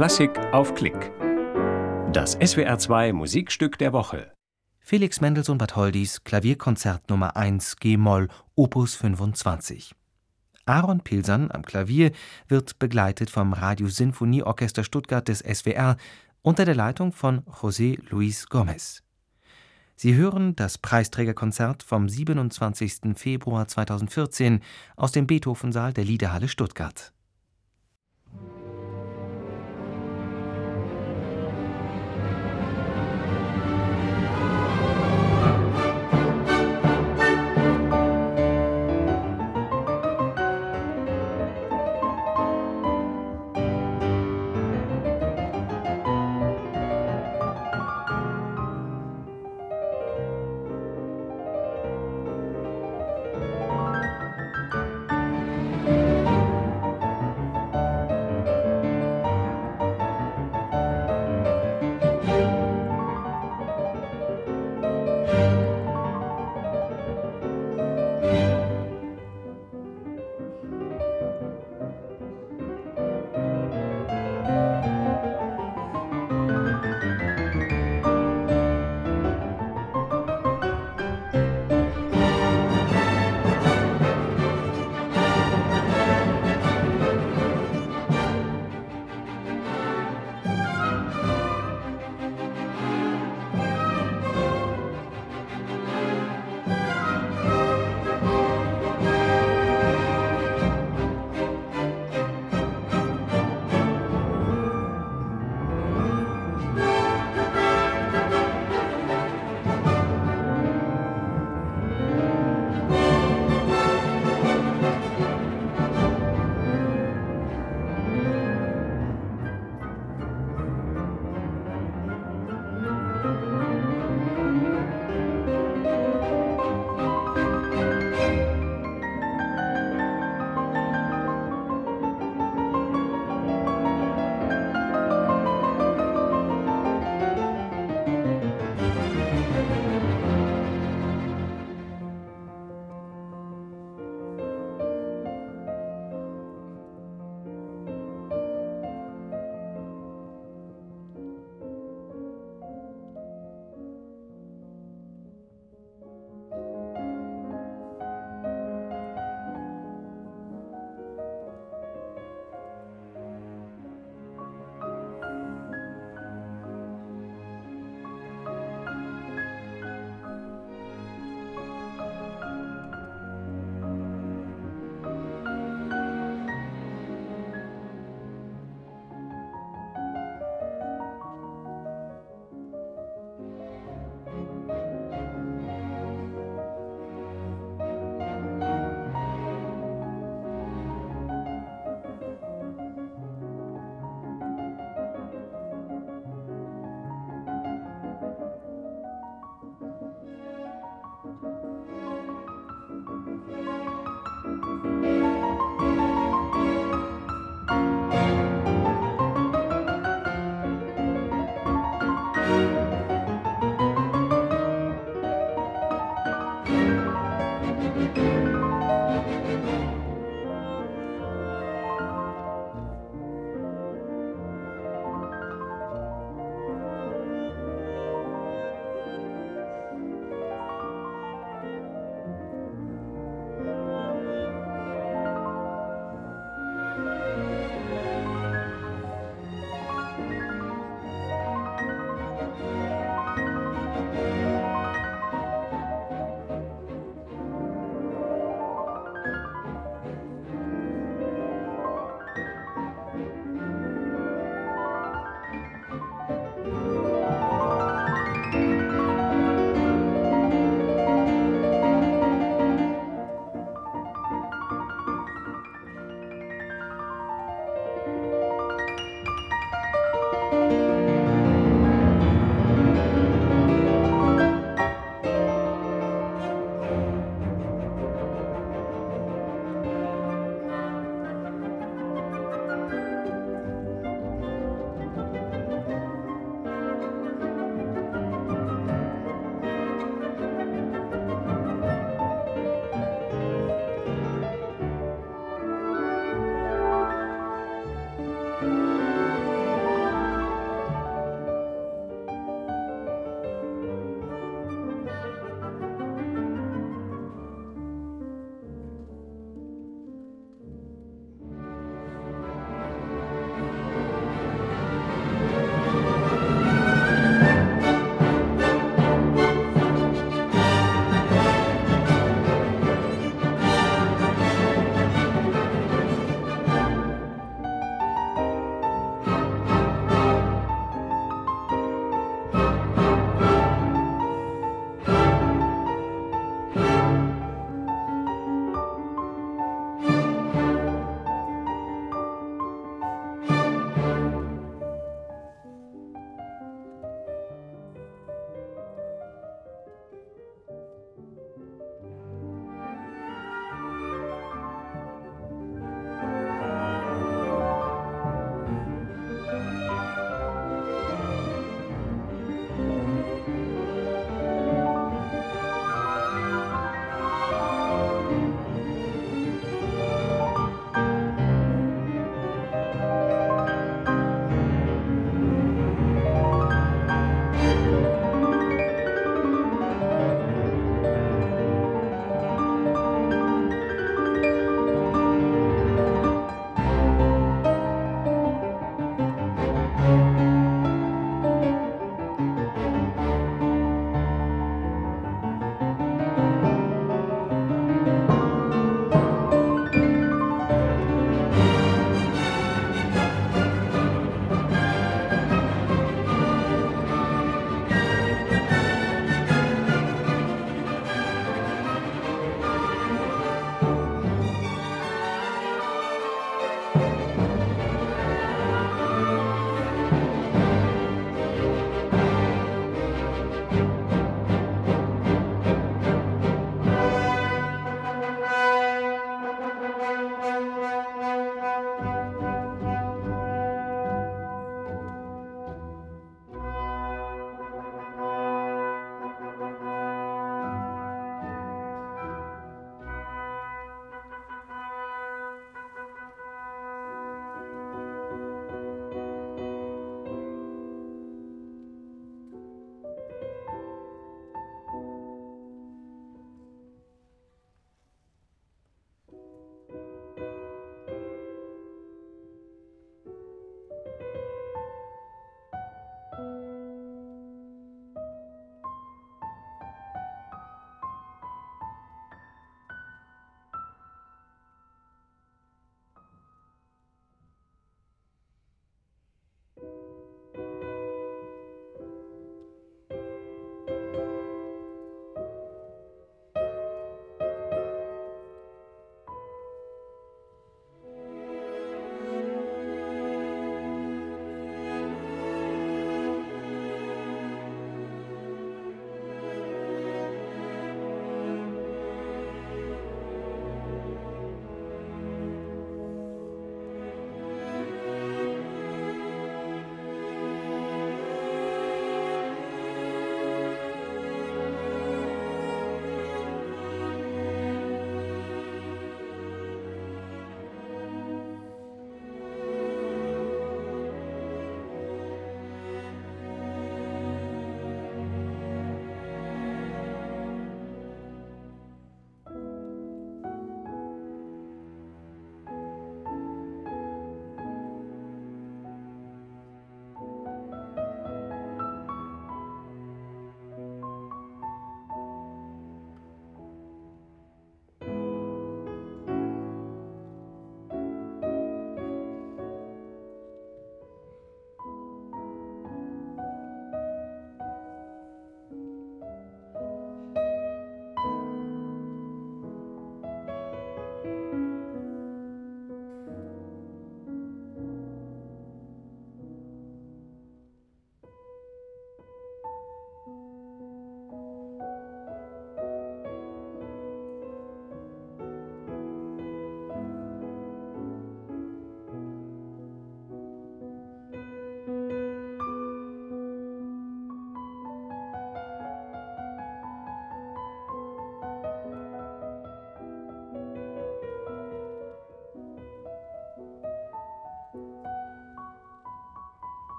Klassik auf Klick. Das SWR2 Musikstück der Woche. Felix Mendelssohn Bartholdys Klavierkonzert Nummer 1 G-Moll Opus 25. Aaron Pilsan am Klavier wird begleitet vom Radiosinfonieorchester Stuttgart des SWR unter der Leitung von José Luis Gomez. Sie hören das Preisträgerkonzert vom 27. Februar 2014 aus dem Beethovensaal der Liederhalle Stuttgart.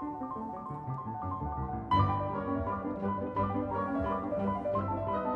Thank you.